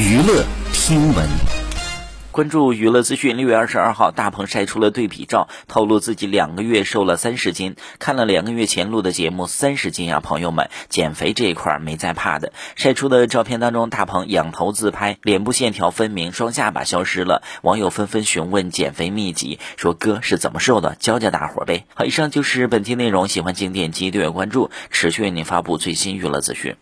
娱乐新闻，关注娱乐资讯。六月二十二号，大鹏晒出了对比照，透露自己两个月瘦了三十斤。看了两个月前录的节目，三十斤啊！朋友们，减肥这一块没在怕的。晒出的照片当中，大鹏仰头自拍，脸部线条分明，双下巴消失了。网友纷纷询问：减肥秘籍？说哥是怎么瘦的？教教大伙儿呗。好，以上就是本期内容，喜欢请点击订阅、关注，持续为您发布最新娱乐资讯。